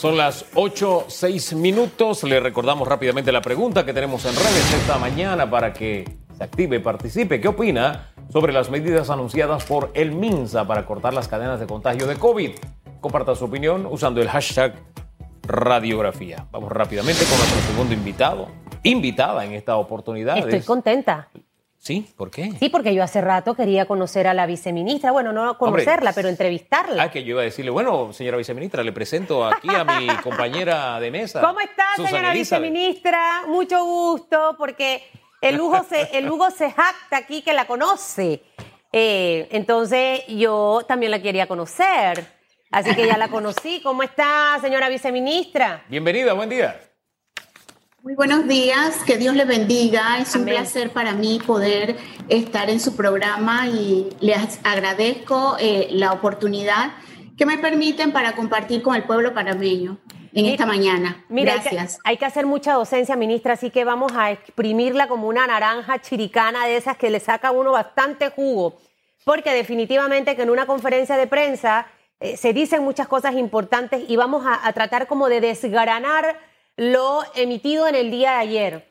Son las 8, 6 minutos. Le recordamos rápidamente la pregunta que tenemos en redes esta mañana para que se active y participe. ¿Qué opina sobre las medidas anunciadas por el MINSA para cortar las cadenas de contagio de COVID? Comparta su opinión usando el hashtag radiografía. Vamos rápidamente con nuestro segundo invitado, invitada en esta oportunidad. Estoy contenta. ¿Sí? ¿Por qué? Sí, porque yo hace rato quería conocer a la viceministra. Bueno, no conocerla, pero entrevistarla. Ah, que yo iba a decirle, bueno, señora viceministra, le presento aquí a mi compañera de mesa. ¿Cómo está, señora viceministra? Mucho gusto, porque el Hugo se, el Hugo se jacta aquí que la conoce. Eh, entonces, yo también la quería conocer. Así que ya la conocí. ¿Cómo está, señora viceministra? Bienvenida, buen día. Muy buenos días, que Dios le bendiga. Es un placer para mí poder estar en su programa y les agradezco eh, la oportunidad que me permiten para compartir con el pueblo panameño en esta mañana. Gracias. Hay que, hacer mucha docencia, ministra, así que vamos a exprimirla como una naranja chiricana de esas que le saca uno bastante jugo, porque definitivamente que en una conferencia de prensa eh, se dicen muchas cosas importantes y vamos a, a tratar como de desgranar lo emitido en el día de ayer.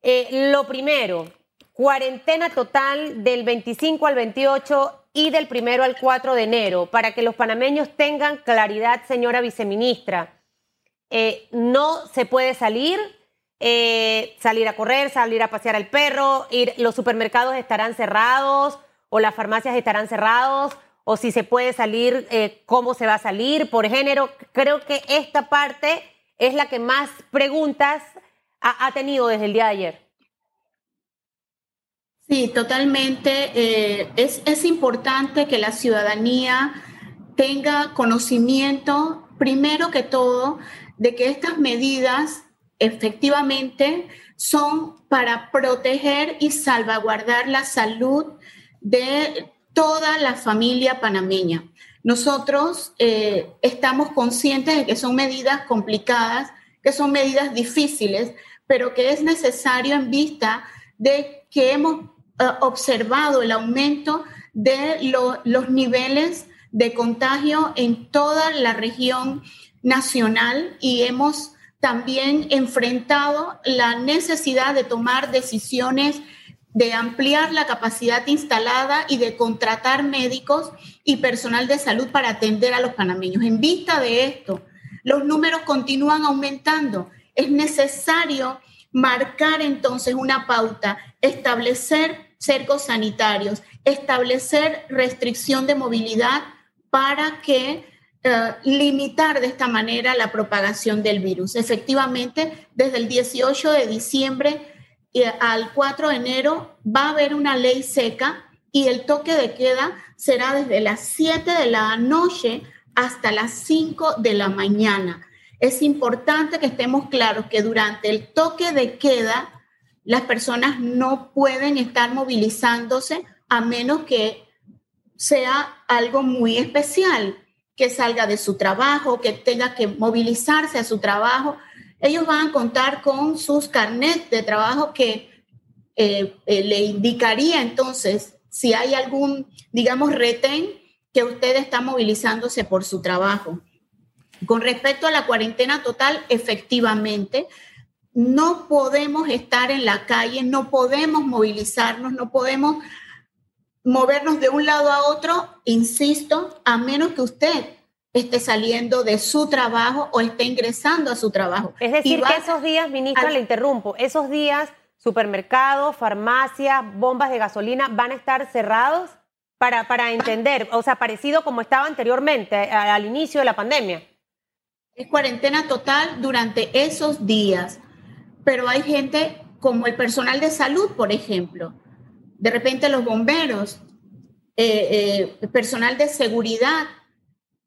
Eh, lo primero, cuarentena total del 25 al 28 y del primero al 4 de enero, para que los panameños tengan claridad, señora viceministra. Eh, no se puede salir, eh, salir a correr, salir a pasear al perro, ir, los supermercados estarán cerrados o las farmacias estarán cerrados, o si se puede salir, cómo se va a salir por género. Creo que esta parte es la que más preguntas ha, tenido desde el día de ayer. Sí, totalmente. Eh, es, es importante que la ciudadanía tenga conocimiento, primero que todo, de que estas medidas efectivamente son para proteger y salvaguardar la salud de toda la familia panameña. Nosotros eh, estamos conscientes de que son medidas complicadas, que son medidas difíciles, pero que es necesario en vista de que hemos eh, observado el aumento de los niveles de contagio en toda la región nacional y hemos también enfrentado la necesidad de tomar decisiones de ampliar la capacidad instalada y de contratar médicos y personal de salud para atender a los panameños. En vista de esto, los números continúan aumentando. Es necesario marcar entonces una pauta, establecer cercos sanitarios, establecer restricción de movilidad para que eh, limitar de esta manera la propagación del virus. Efectivamente, desde el 18 de diciembre al 4 de enero va a haber una ley seca y el toque de queda será desde las 7 de la noche hasta las 5 de la mañana. Es importante que estemos claros que durante el toque de queda las personas no pueden estar movilizándose a menos que sea algo muy especial, que salga de su trabajo, que tenga que movilizarse a su trabajo ellos van a contar con sus carnets de trabajo que eh, eh, le indicaría entonces si hay algún, digamos, retén que usted está movilizándose por su trabajo. Con respecto a la cuarentena total, efectivamente, no podemos estar en la calle, no podemos movilizarnos, no podemos movernos de un lado a otro, insisto, a menos que usted esté saliendo de su trabajo o esté ingresando a su trabajo. Es decir, que esos días, ministra, le interrumpo, esos días supermercados, farmacias, bombas de gasolina van a estar cerrados para, para entender, o sea, parecido como estaba anteriormente, al inicio de la pandemia. Es cuarentena total durante esos días, pero hay gente como el personal de salud, por ejemplo, de repente los bomberos, eh, eh, personal de seguridad,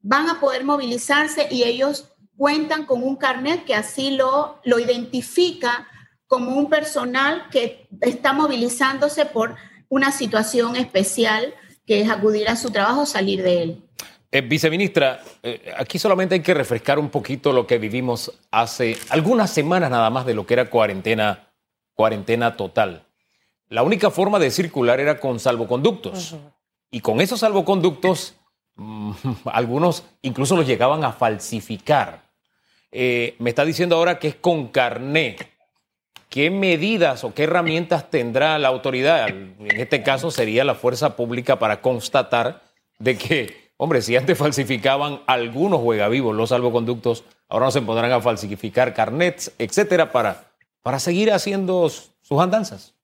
van a poder movilizarse y ellos cuentan con un carnet que así lo, lo identifica como un personal que está movilizándose por una situación especial que es acudir a su trabajo, salir de él. Eh, viceministra, eh, aquí solamente hay que refrescar un poquito lo que vivimos hace algunas semanas nada más de lo que era cuarentena, cuarentena total. La única forma de circular era con salvoconductos. Y con esos salvoconductos Mm, algunos incluso los llegaban a falsificar. eh, me está diciendo ahora que es con carnet. ¿Qué medidas o qué herramientas tendrá la autoridad? En este caso sería la fuerza pública para constatar de que, hombre, si antes falsificaban algunos juegavivos los salvoconductos, ahora no se podrán a falsificar carnets, etcétera, para, para seguir haciendo sus andanzas.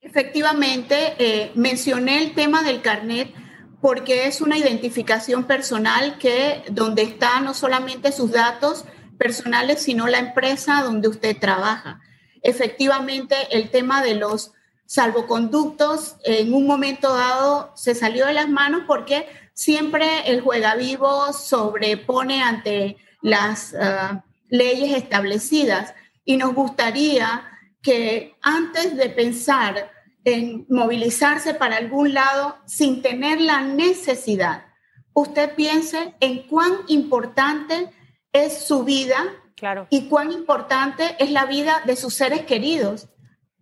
Efectivamente, eh, mencioné el tema del carnet porque es una identificación personal que donde está no solamente sus datos, personales, sino la empresa donde usted trabaja. Efectivamente, el tema de los salvoconductos en un momento dado se salió de las manos porque siempre el juega vivo sobrepone ante las uh, leyes establecidas y nos gustaría que antes de pensar en movilizarse para algún lado sin tener la necesidad, usted piense en cuán importante es su vida claro. y cuán importante es la vida de sus seres queridos.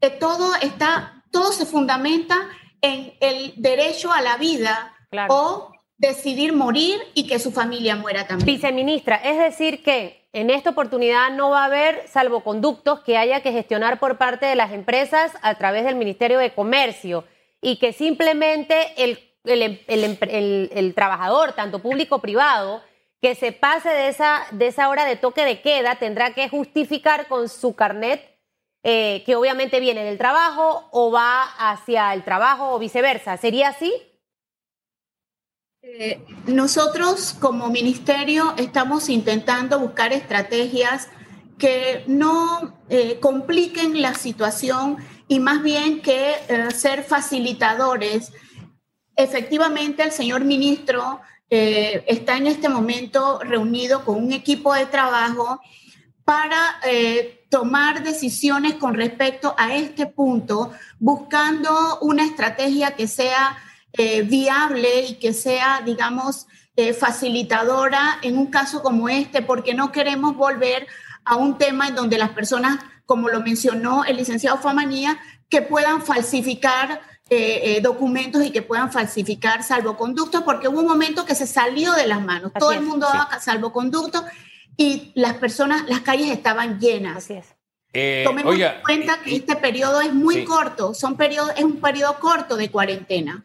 Que todo está, todo se fundamenta en el derecho a la vida o decidir morir y que su familia muera también. Viceministra, es decir que en esta oportunidad no va a haber salvoconductos que haya que gestionar por parte de las empresas a través del Ministerio de Comercio y que simplemente el, el, el, el trabajador, tanto público o privado, que se pase de esa, de esa hora de toque de queda tendrá que justificar con su carnet eh, que obviamente viene del trabajo o va hacia el trabajo o viceversa. ¿Sería así? Eh, nosotros como ministerio estamos intentando buscar estrategias que no eh, compliquen la situación y más bien que ser facilitadores. Efectivamente, el señor ministro eh, está en este momento reunido con un equipo de trabajo para eh, tomar decisiones con respecto a este punto, buscando una estrategia que sea eh, viable y que sea, digamos, facilitadora en un caso como este, porque no queremos volver a un tema en donde las personas, como lo mencionó el licenciado Famanía, que puedan falsificar eh, eh, documentos y que puedan falsificar salvoconductos, porque hubo un momento que se salió de las manos. Todo el mundo daba salvoconductos y las personas, las calles estaban llenas. Así es. Eh, Tomemos en cuenta que este periodo es muy corto, son periodo, es un periodo corto de cuarentena.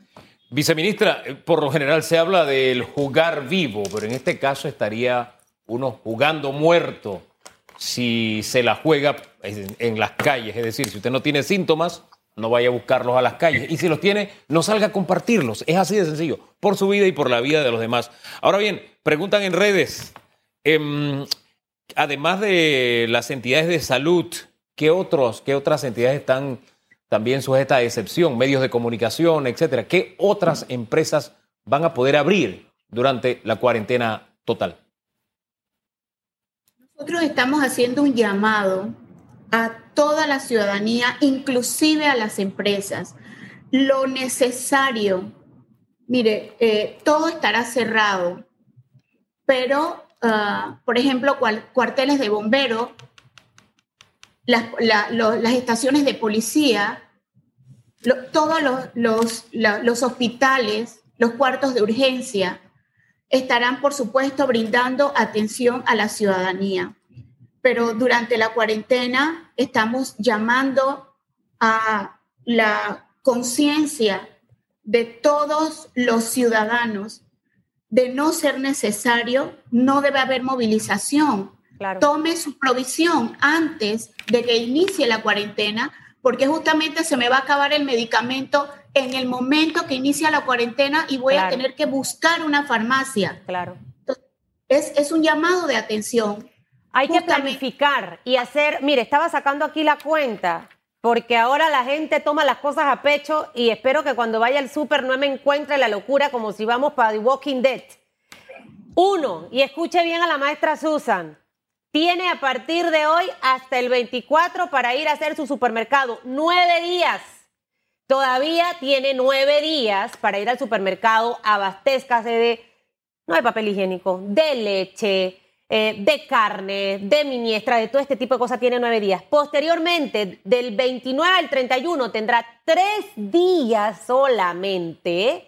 Viceministra, por lo general se habla del jugar vivo, pero en este caso estaría uno jugando muerto si se la juega en las calles. Es decir, si usted no tiene síntomas, no vaya a buscarlos a las calles. Y si los tiene, no salga a compartirlos. Es así de sencillo, por su vida y por la vida de los demás. Ahora bien, preguntan en redes, em, además de las entidades de salud, ¿qué, otros, ¿qué otras entidades están también sujetas a excepción? Medios de comunicación, etcétera. ¿Qué otras empresas van a poder abrir durante la cuarentena total? Nosotros estamos haciendo un llamado a toda la ciudadanía, inclusive a las empresas. Lo necesario, mire, eh, todo estará cerrado, pero, ah, por ejemplo, cuarteles de bombero, las, estaciones de policía, todos los hospitales, los cuartos de urgencia, estarán, por supuesto, brindando atención a la ciudadanía pero durante la cuarentena estamos llamando a la conciencia de todos los ciudadanos de no ser necesario, no debe haber movilización. Tome su provisión antes de que inicie la cuarentena, porque justamente se me va a acabar el medicamento en el momento que inicia la cuarentena y voy a tener que buscar una farmacia. Claro. es, es un llamado de atención hay que planificar y hacer, mire, estaba sacando aquí la cuenta, porque ahora la gente toma las cosas a pecho y espero que cuando vaya al súper no me encuentre la locura como si vamos para The Walking Dead. Uno, y escuche bien a la maestra Susan, tiene a partir de hoy hasta el 24 para ir a hacer su supermercado. Nueve días. Todavía tiene nueve días para ir al supermercado, abastezcase de, no hay papel higiénico, de leche, eh, de carne, de miniestra, de todo este tipo de cosas, tiene nueve días. Posteriormente, del 29 al 31, tendrá tres días solamente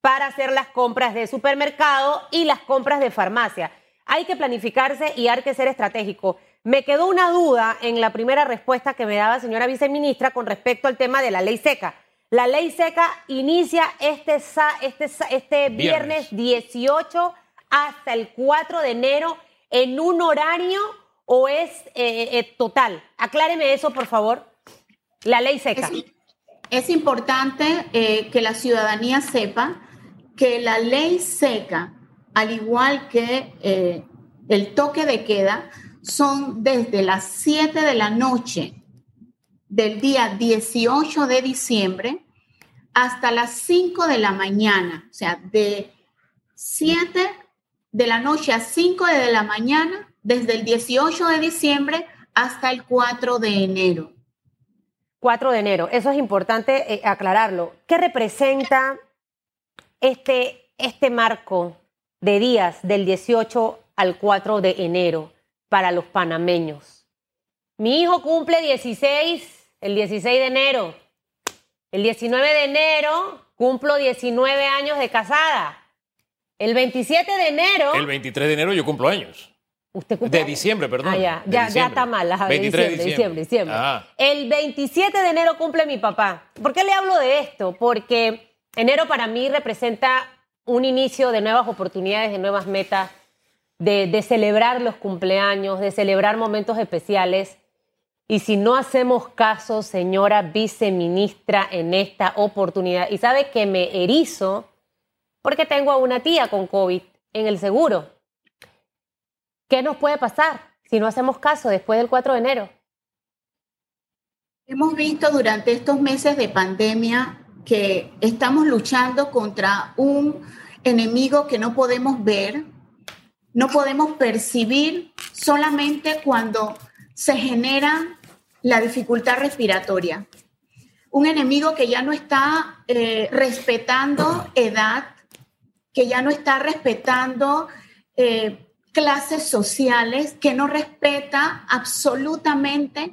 para hacer las compras de supermercado y las compras de farmacia. hay que planificarse y hay que ser estratégico. Me quedó una duda en la primera respuesta que me daba señora viceministra con respecto al tema de la ley seca. La ley seca inicia este, este, este viernes 18 hasta el 4 de enero en un horario o es eh, eh, total. Acláreme eso, por favor. La ley seca. Es, importante eh, que la ciudadanía sepa que la ley seca, al igual que el toque de queda, son desde las 7 de la noche del día 18 de diciembre hasta las 5 de la mañana, o sea, de 7 de la noche a 5 de la mañana, desde el 18 de diciembre hasta el 4 de enero. 4 de enero, eso es importante eh, aclararlo. ¿Qué representa este, este marco de días del 18 al 4 de enero para los panameños? Mi hijo cumple 16, el 16 de enero. El 19 de enero cumplo 19 años de casada. El 27 de enero. El 23 de enero yo cumplo años. Usted cumple. De diciembre, perdón. Ah, ya, ya, ya, está mal. 23 de diciembre, diciembre. Ah. El 27 de enero cumple mi papá. ¿Por qué le hablo de esto? Porque enero para mí representa un inicio de nuevas oportunidades, de nuevas metas, de, de celebrar los cumpleaños, de celebrar momentos especiales. Y si no hacemos caso, señora viceministra, en esta oportunidad, y sabe que me erizo porque tengo a una tía con COVID en el seguro. ¿Qué nos puede pasar si no hacemos caso después del 4 de enero? Hemos visto durante estos meses de pandemia que estamos luchando contra un enemigo que no podemos ver, no podemos percibir solamente cuando se genera la dificultad respiratoria. Un enemigo que ya no está eh, respetando edad, que ya no está respetando eh, clases sociales, que no respeta absolutamente.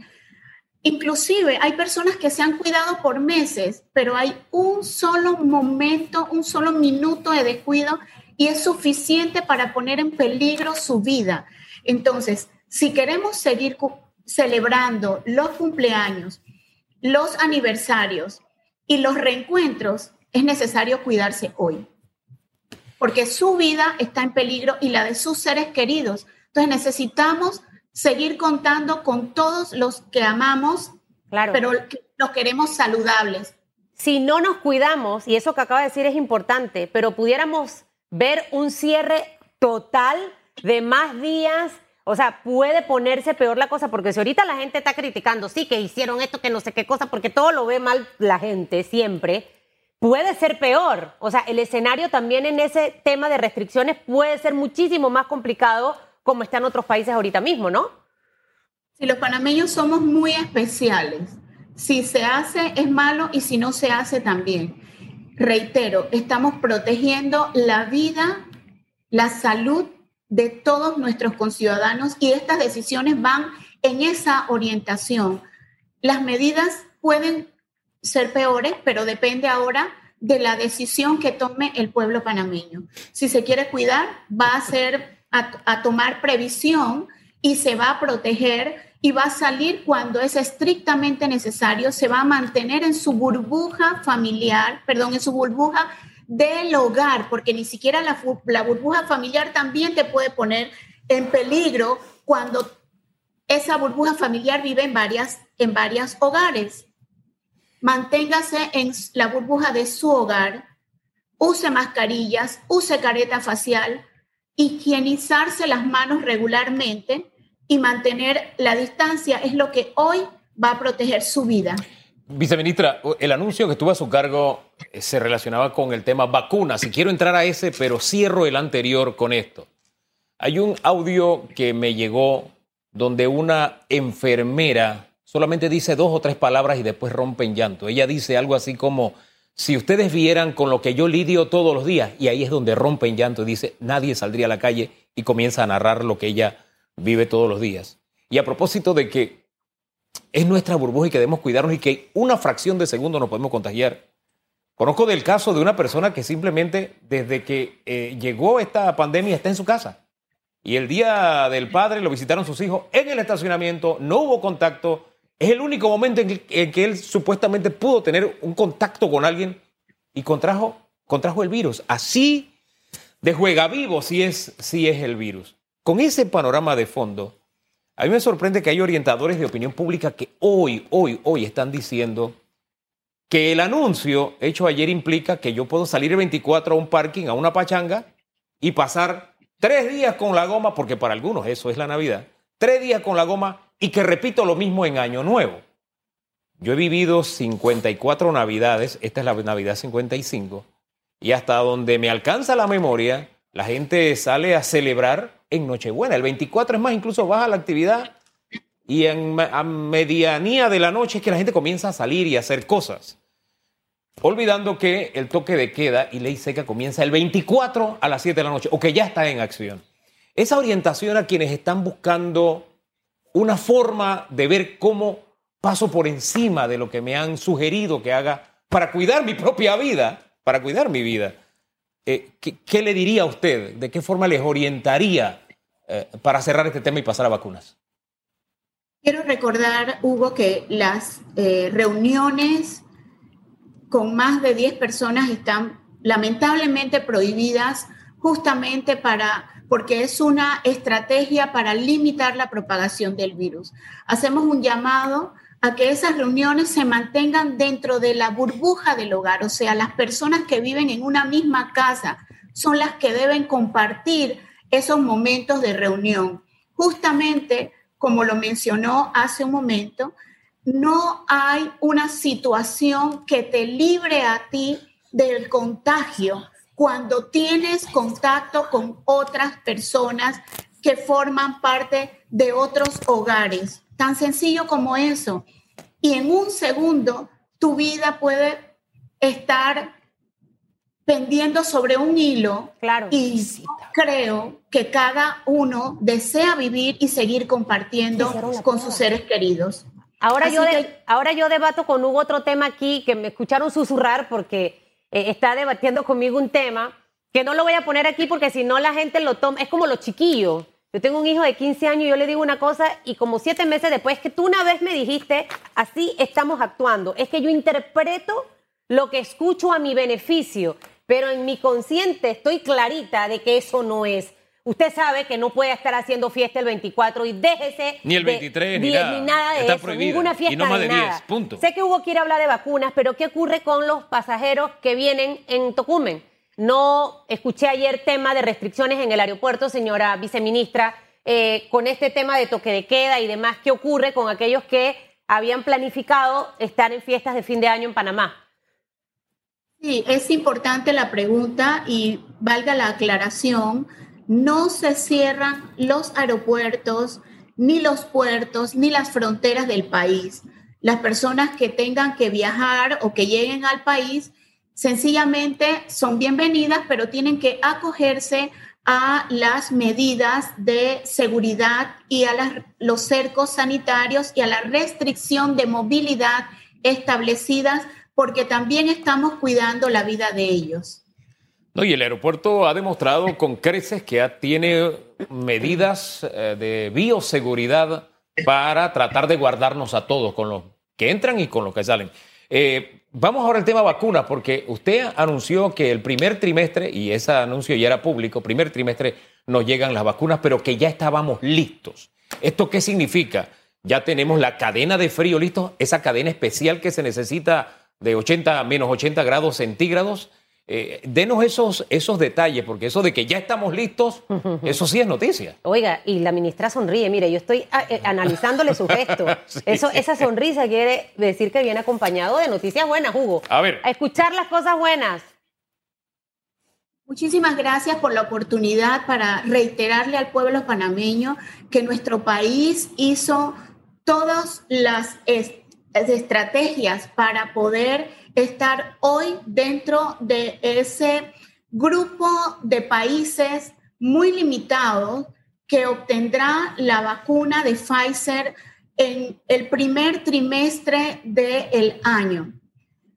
Inclusive hay personas que se han cuidado por meses, pero hay un solo momento, un solo minuto de descuido y es suficiente para poner en peligro su vida. Entonces, si queremos seguir celebrando los cumpleaños, los aniversarios y los reencuentros, es necesario cuidarse hoy, porque su vida está en peligro y la de sus seres queridos. Entonces necesitamos seguir contando con todos los que amamos, claro. pero los queremos saludables. Si no nos cuidamos, y eso que acaba de decir es importante, pero pudiéramos ver un cierre total de más días o sea, puede ponerse peor la cosa, porque si ahorita la gente está criticando, sí, que hicieron esto, que no sé qué cosa, porque todo lo ve mal la gente siempre, puede ser peor. O sea, el escenario también en ese tema de restricciones puede ser muchísimo más complicado como está en otros países ahorita mismo, ¿no? Sí, los panameños somos muy especiales. Si se hace es malo y si no se hace también. Reitero, estamos protegiendo la vida, la salud de todos nuestros conciudadanos y estas decisiones van en esa orientación. Las medidas pueden ser peores, pero depende ahora de la decisión que tome el pueblo panameño. Si se quiere cuidar, va a ser a, tomar previsión y se va a proteger y va a salir cuando es estrictamente necesario, se va a mantener en su burbuja familiar, perdón, en su burbuja del hogar, porque ni siquiera la, burbuja familiar también te puede poner en peligro cuando esa burbuja familiar vive en varias, en varios hogares. Manténgase en la burbuja de su hogar, use mascarillas, use careta facial, higienizarse las manos regularmente y mantener la distancia es lo que hoy va a proteger su vida. Viceministra, el anuncio que estuvo a su cargo eh, se relacionaba con el tema vacunas y quiero entrar a ese, pero cierro el anterior con esto. Hay un audio que me llegó donde una enfermera solamente dice dos o tres palabras y después rompe en llanto. Ella dice algo así como, si ustedes vieran con lo que yo lidio todos los días, y ahí es donde rompe en llanto y dice, nadie saldría a la calle y comienza a narrar lo que ella vive todos los días. Y a propósito de que es nuestra burbuja y que debemos cuidarnos y que una fracción de segundo nos podemos contagiar. Conozco del caso de una persona que simplemente desde que eh, llegó esta pandemia está en su casa. y el día del padre lo visitaron sus hijos en el estacionamiento, no hubo contacto. Es el único momento en que, él supuestamente pudo tener un contacto con alguien y contrajo, contrajo el virus. Así de juega vivo si es, si es el virus. Con ese panorama de fondo, a mí me sorprende que hay orientadores de opinión pública que hoy, hoy, hoy están diciendo que el anuncio hecho ayer implica que yo puedo salir el 24 a un parking, a una pachanga y pasar tres días con la goma, porque para algunos eso es la Navidad, tres días con la goma y que repito lo mismo en Año Nuevo. Yo he vivido 54 Navidades, esta es la Navidad 55, y hasta donde me alcanza la memoria, la gente sale a celebrar en Nochebuena. El 24 es más, incluso baja la actividad y en, a medianía de la noche es que la gente comienza a salir y a hacer cosas olvidando que el toque de queda y ley seca comienza el 24 a las 7 de la noche, o que ya está en acción. Esa orientación a quienes están buscando una forma de ver cómo paso por encima de lo que me han sugerido que haga para cuidar mi propia vida, para cuidar mi vida. Eh, ¿qué, le diría a usted? ¿De qué forma les orientaría eh, para cerrar este tema y pasar a vacunas? Quiero recordar, Hugo, que las eh, reuniones con más de 10 personas están lamentablemente prohibidas justamente para porque es una estrategia para limitar la propagación del virus. Hacemos un llamado a que esas reuniones se mantengan dentro de la burbuja del hogar, o sea, las personas que viven en una misma casa son las que deben compartir esos momentos de reunión. Justamente, como lo mencionó hace un momento, no hay una situación que te libre a ti del contagio cuando tienes contacto con otras personas que forman parte de otros hogares. Tan sencillo como eso. Y en un segundo, tu vida puede estar pendiendo sobre un hilo. Claro. Y creo que cada uno desea vivir y seguir compartiendo con sus seres queridos. Ahora yo, ahora yo debato con Hugo otro tema aquí que me escucharon susurrar porque eh, está debatiendo conmigo un tema que no lo voy a poner aquí porque si no la gente lo toma. Es como los chiquillos. Yo tengo un hijo de 15 años y yo le digo una cosa y como siete meses después que tú una vez me dijiste, así estamos actuando. Es que yo interpreto lo que escucho a mi beneficio, pero en mi consciente estoy clarita de que eso no es. Usted sabe que no puede estar haciendo fiesta el 24 y déjese. Ni el 23, ni, nada. de eso, ninguna fiesta. Y no más de 10, punto. Sé que Hugo quiere hablar de vacunas, pero ¿qué ocurre con los pasajeros que vienen en Tocumen? No escuché ayer tema de restricciones en el aeropuerto, señora viceministra, eh, con este tema de toque de queda y demás. ¿Qué ocurre con aquellos que habían planificado estar en fiestas de fin de año en Panamá? Sí, es importante la pregunta y valga la aclaración no se cierran los aeropuertos, ni los puertos, ni las fronteras del país. Las personas que tengan que viajar o que lleguen al país sencillamente son bienvenidas, pero tienen que acogerse a las medidas de seguridad y a los cercos sanitarios y a la restricción de movilidad establecidas, porque también estamos cuidando la vida de ellos. No, y el aeropuerto ha demostrado con creces que tiene medidas eh, de bioseguridad para tratar de guardarnos a todos, con los que entran y con los que salen. Eh, vamos ahora al tema vacunas, porque usted anunció que el primer trimestre, y ese anuncio ya era público, primer trimestre nos llegan las vacunas, pero que ya estábamos listos. ¿Esto qué significa? Ya tenemos la cadena de frío listo, esa cadena especial que se necesita de 80 a menos 80 grados centígrados eh, denos esos, esos detalles, porque eso de que ya estamos listos, eso sí es noticia. Oiga, y la ministra sonríe, mire, yo estoy ah, eh, analizándole su gesto. eso, esa sonrisa quiere decir que viene acompañado de noticias buenas, Hugo. A ver. A escuchar las cosas buenas. Muchísimas gracias por la oportunidad para reiterarle al pueblo panameño que nuestro país hizo todas las estrategias para poder estar hoy dentro de ese grupo de países muy limitados que obtendrá la vacuna de Pfizer en el primer trimestre del año.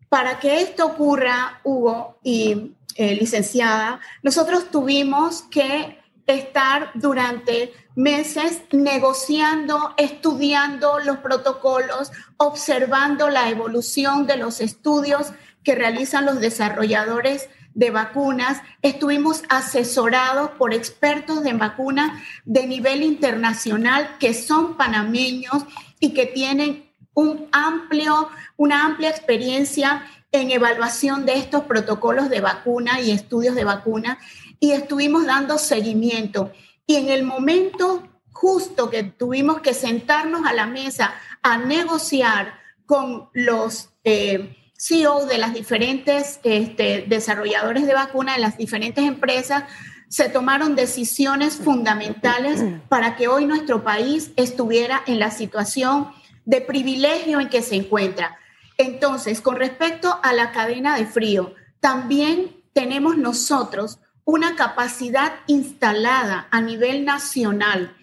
Para que esto ocurra, Hugo y eh, licenciada, nosotros tuvimos que estar durante meses negociando, estudiando los protocolos, observando la evolución de los estudios que realizan los desarrolladores de vacunas. Estuvimos asesorados por expertos de vacunas de nivel internacional que son panameños y que tienen un amplio, una amplia experiencia en evaluación de estos protocolos de vacuna y estudios de vacuna y estuvimos dando seguimiento. Y en el momento justo que tuvimos que sentarnos a la mesa a negociar con los eh, CEO de las diferentes este, desarrolladores de vacunas de las diferentes empresas, se tomaron decisiones fundamentales para que hoy nuestro país estuviera en la situación de privilegio en que se encuentra. Entonces, con respecto a la cadena de frío, también tenemos nosotros una capacidad instalada a nivel nacional,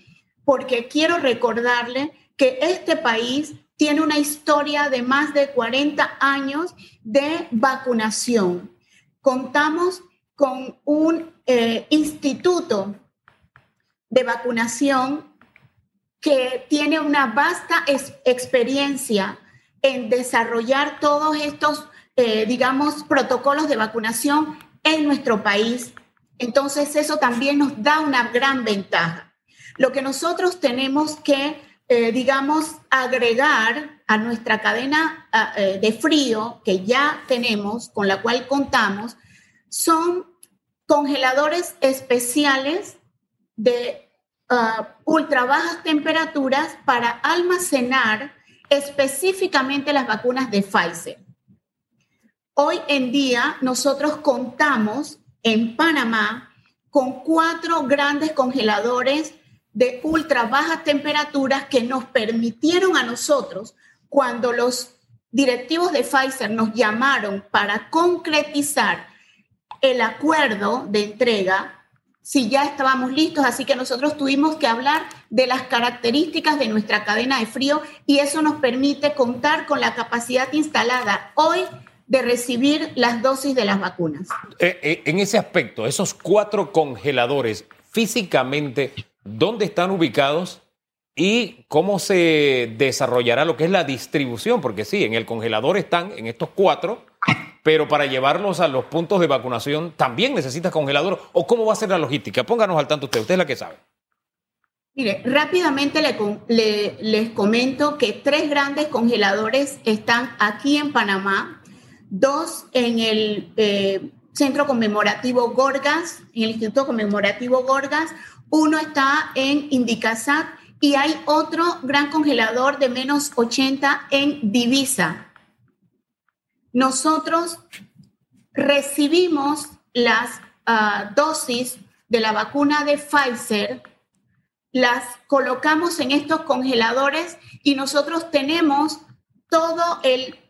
porque quiero recordarle que este país tiene una historia de más de 40 años de vacunación. Contamos con un eh, instituto de vacunación que tiene una vasta experiencia en desarrollar todos estos, eh, digamos, protocolos de vacunación en nuestro país. Entonces, eso también nos da una gran ventaja. Lo que nosotros tenemos que, eh, digamos, agregar a nuestra cadena eh, de frío que ya tenemos, con la cual contamos, son congeladores especiales de uh, ultra bajas temperaturas para almacenar específicamente las vacunas de Pfizer. Hoy en día nosotros contamos en Panamá con cuatro grandes congeladores de ultra bajas temperaturas que nos permitieron a nosotros, cuando los directivos de Pfizer nos llamaron para concretizar el acuerdo de entrega, si ya estábamos listos, así que nosotros tuvimos que hablar de las características de nuestra cadena de frío y eso nos permite contar con la capacidad instalada hoy de recibir las dosis de las vacunas. Eh, eh, en ese aspecto, esos cuatro congeladores, físicamente, ¿dónde están ubicados? y cómo se desarrollará lo que es la distribución, porque sí, en el congelador están en estos cuatro, pero para llevarlos a los puntos de vacunación también necesitas congelador. ¿O cómo va a ser la logística? Pónganos al tanto usted, usted es la que sabe. Mire, rápidamente le, les comento que tres grandes congeladores están aquí en Panamá, dos en el eh, Centro Conmemorativo Gorgas, en el Instituto Conmemorativo Gorgas, uno está en Indicasat y hay otro gran congelador de menos 80 en Divisa. Nosotros recibimos las ah, dosis de la vacuna de Pfizer, las colocamos en estos congeladores y nosotros tenemos toda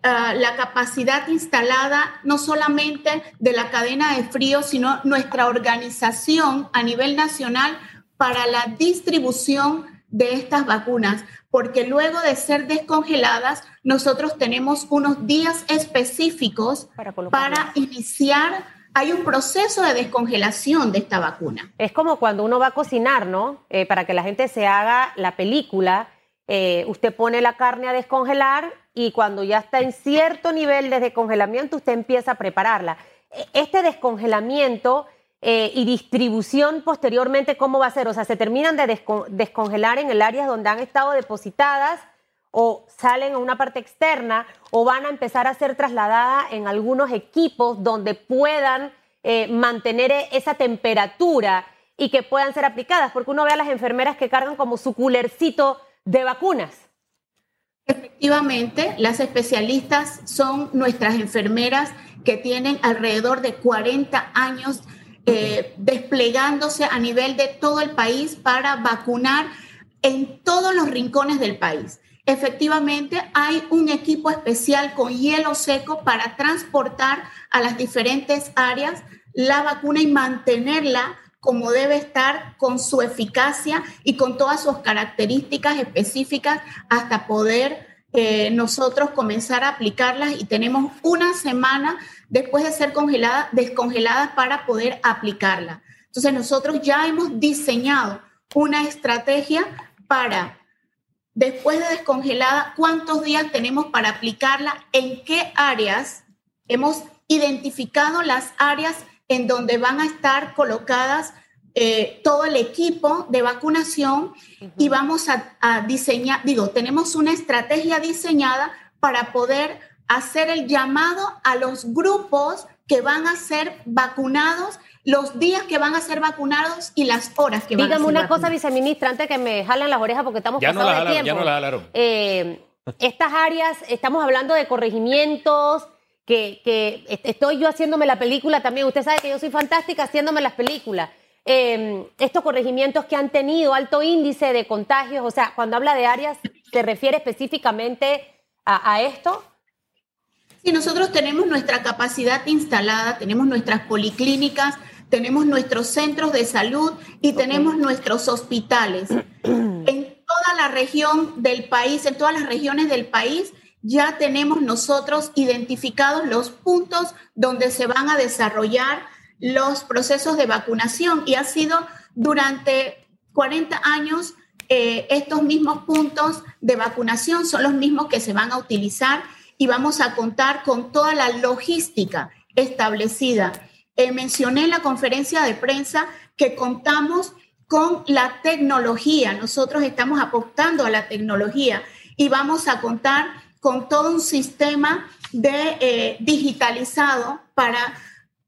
ah, la capacidad instalada, no solamente de la cadena de frío, sino nuestra organización a nivel nacional para la distribución de estas vacunas, porque luego de ser descongeladas, nosotros tenemos unos días específicos para, iniciar. Hay un proceso de descongelación de esta vacuna. Es como cuando uno va a cocinar, ¿no? Eh, para que la gente se haga la película, eh, usted pone la carne a descongelar y cuando ya está en cierto nivel de descongelamiento, usted empieza a prepararla. E, este descongelamiento eh, y distribución posteriormente, ¿cómo va a ser? O sea, ¿se terminan de descongelar en el área donde han estado depositadas o salen a una parte externa o van a empezar a ser trasladadas en algunos equipos donde puedan eh, mantener esa temperatura y que puedan ser aplicadas? Porque uno ve a las enfermeras que cargan como su culercito de vacunas. Efectivamente, las especialistas son nuestras enfermeras que tienen alrededor de 40 años eh, desplegándose a nivel de todo el país para vacunar en todos los rincones del país. Efectivamente, hay un equipo especial con hielo seco para transportar a las diferentes áreas la vacuna y mantenerla como debe estar con su eficacia y con todas sus características específicas hasta poder eh, nosotros comenzar a aplicarlas y tenemos una semana después de ser congelada, descongeladas para poder aplicarla. Entonces nosotros ya hemos diseñado una estrategia para, después de descongelada, cuántos días tenemos para aplicarla, en qué áreas hemos identificado las áreas en donde van a estar colocadas eh, todo el equipo de vacunación y vamos a, diseñar, digo, tenemos una estrategia diseñada para poder hacer el llamado a los grupos que van a ser vacunados, los días que van a ser vacunados y las horas que van a ser Dígame una cosa, viceministra, antes que me jalen las orejas porque estamos ya pasados no de tiempo. Ya no la jalaron. Eh, estas áreas, estamos hablando de corregimientos, que, que estoy yo haciéndome la película también. Usted sabe que yo soy fantástica haciéndome las películas. Eh, estos corregimientos que han tenido alto índice de contagios, o sea, cuando habla de áreas, ¿se refiere específicamente a, a esto? Sí, nosotros tenemos nuestra capacidad instalada, tenemos nuestras policlínicas, tenemos nuestros centros de salud y tenemos nuestros hospitales. En toda la región del país, en todas las regiones del país, ya tenemos nosotros identificados los puntos donde se van a desarrollar los procesos de vacunación y ha sido durante 40 años eh, estos mismos puntos de vacunación son los mismos que se van a utilizar y vamos a contar con toda la logística establecida. Eh, mencioné en la conferencia de prensa que contamos con la tecnología. Nosotros estamos apostando a la tecnología y vamos a contar con todo un sistema de eh, digitalizado para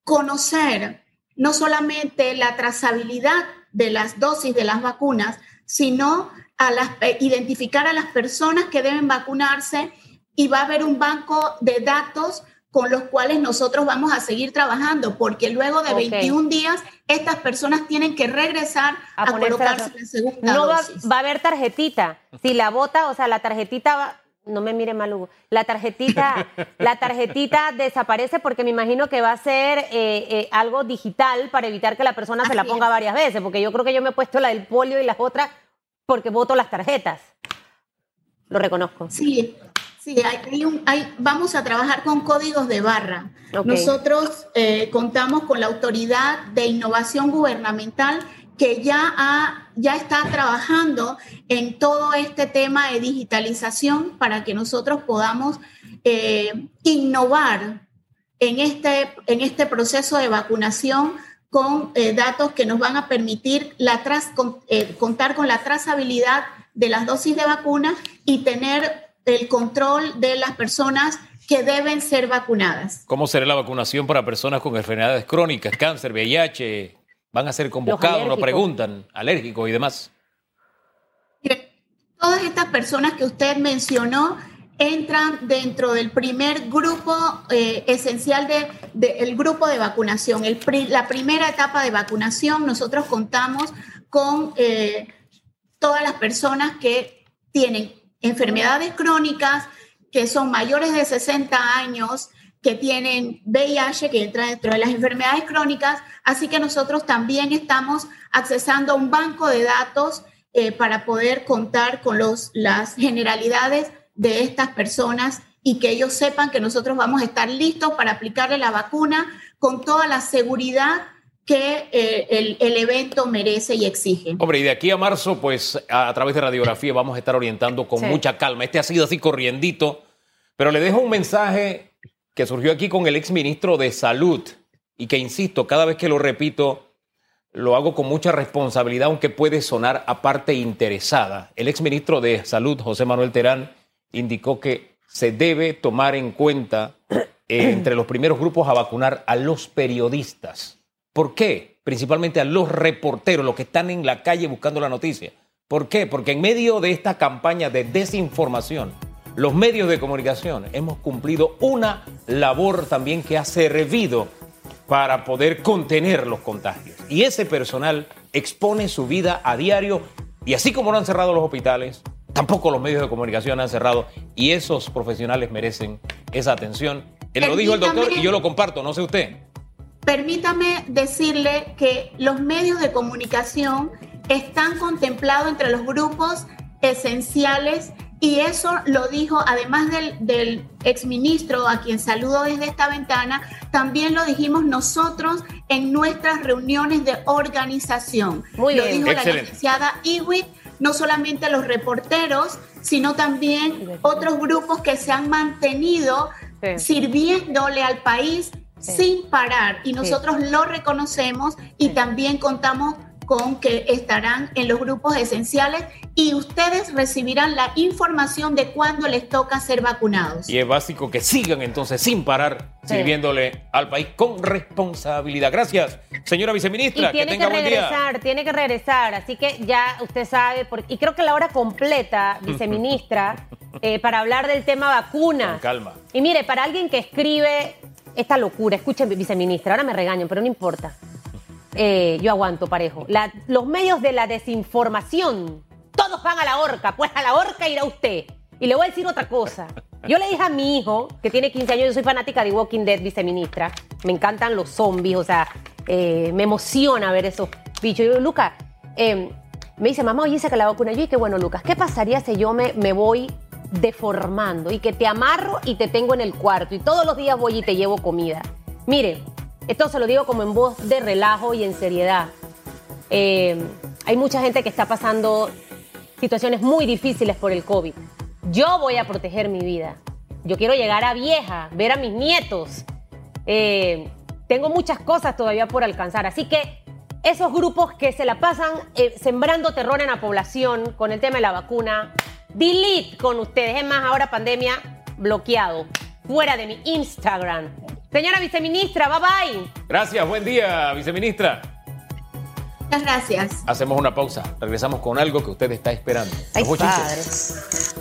conocer no solamente la trazabilidad de las dosis de las vacunas, sino a las, eh, identificar a las personas que deben vacunarse y va a haber un banco de datos con los cuales nosotros vamos a seguir trabajando, porque luego de 21 días estas personas tienen que regresar a, colocarse la segunda no dosis. Va, va, a haber tarjetita. Si la bota, o sea, la tarjetita va, no me mire mal, Hugo. La tarjetita, la tarjetita desaparece porque me imagino que va a ser eh, eh, algo digital para evitar que la persona se la ponga varias veces, porque yo creo que yo me he puesto la del polio y las otras porque voto las tarjetas. Lo reconozco. Sí, sí, hay, un, hay, vamos a trabajar con códigos de barra. Okay. Nosotros eh, contamos con la Autoridad de Innovación Gubernamental que ya, ha, ya está trabajando en todo este tema de digitalización para que nosotros podamos eh, innovar en este, en este proceso de vacunación con eh, datos que nos van a permitir la tras, eh, contar con la trazabilidad de las dosis de vacuna y tener el control de las personas que deben ser vacunadas. ¿Cómo será la vacunación para personas con enfermedades crónicas, cáncer, VIH, van a ser convocados, nos preguntan, alérgicos y demás. Todas estas personas que usted mencionó entran dentro del primer grupo eh, esencial del de, el grupo de vacunación. El, la primera etapa de vacunación, nosotros contamos con eh, todas las personas que tienen enfermedades crónicas, que son mayores de 60 años, que tienen VIH, que entra dentro de las enfermedades crónicas, así que nosotros también estamos accesando a un banco de datos eh, para poder contar con los, las generalidades de estas personas y que ellos sepan que nosotros vamos a estar listos para aplicarle la vacuna con toda la seguridad que eh, el, el, evento merece y exige. Hombre, y de aquí a marzo, pues a, a través de radiografía vamos a estar orientando con sí. mucha calma. Este ha sido así corriendito, pero le dejo un mensaje que surgió aquí con el exministro de Salud y que, insisto, cada vez que lo repito, lo hago con mucha responsabilidad, aunque puede sonar aparte interesada. El exministro de Salud, José Manuel Terán, indicó que se debe tomar en cuenta eh, entre los primeros grupos a vacunar a los periodistas. ¿Por qué? Principalmente a los reporteros, los que están en la calle buscando la noticia. ¿Por qué? Porque en medio de esta campaña de desinformación, los medios de comunicación hemos cumplido una labor también que ha servido para poder contener los contagios. Y ese personal expone su vida a diario y así como no han cerrado los hospitales, tampoco los medios de comunicación han cerrado y esos profesionales merecen esa atención. Él lo dijo el doctor y yo lo comparto, no sé usted. Permítame decirle que los medios de comunicación están contemplados entre los grupos esenciales Y eso lo dijo, además del, del exministro, a quien saludo desde esta ventana, también lo dijimos nosotros en nuestras reuniones de organización. Muy lo bien. dijo Excelente. la licenciada Iwit, no solamente los reporteros, sino también otros grupos que se han mantenido Sí. sirviéndole al país Sí. sin parar. Y nosotros lo reconocemos y Sí. también contamos con que estarán en los grupos esenciales y ustedes recibirán la información de cuándo les toca ser vacunados. Y es básico que sigan entonces sin parar Sí. sirviéndole al país con responsabilidad. Gracias, señora Y viceministra. que tiene que, tenga buen día. regresar, tiene que regresar. Así que ya usted sabe, por- y creo que la hora completa, viceministra, eh, para hablar del tema vacuna. Con calma. Y mire, para alguien que escribe esta locura, escuchen, viceministra, ahora me regañan, pero no importa. Eh, yo aguanto parejo. Los medios de la desinformación, todos van a la horca, pues a la horca irá usted. Y le voy a decir otra cosa. Yo le dije a mi hijo, que tiene 15 años, yo soy fanática de Walking Dead, viceministra. Me encantan los zombies, o sea, eh, me emociona ver esos bichos. Yo Lucas, eh, me dice, mamá, oye, que la vacuna. Yo dije, bueno, Lucas, ¿qué pasaría si yo me, me voy deformando y que te amarro y te tengo en el cuarto y todos los días voy y te llevo comida? Mire, esto se lo digo como en voz de relajo y en seriedad. Eh, hay mucha gente que está pasando situaciones muy difíciles por el COVID. Yo voy a proteger mi vida. Yo quiero llegar a vieja, ver a mis nietos. Eh, tengo muchas cosas todavía por alcanzar. Así que esos grupos que se la pasan eh, sembrando terror en la población con el tema de la vacuna, delete con ustedes. Es más, ahora pandemia, bloqueado. Fuera de mi Instagram. Señora viceministra, bye bye. Gracias, buen día, viceministra. Muchas gracias. Hacemos una pausa. Regresamos con algo que usted está esperando. Ay, Los.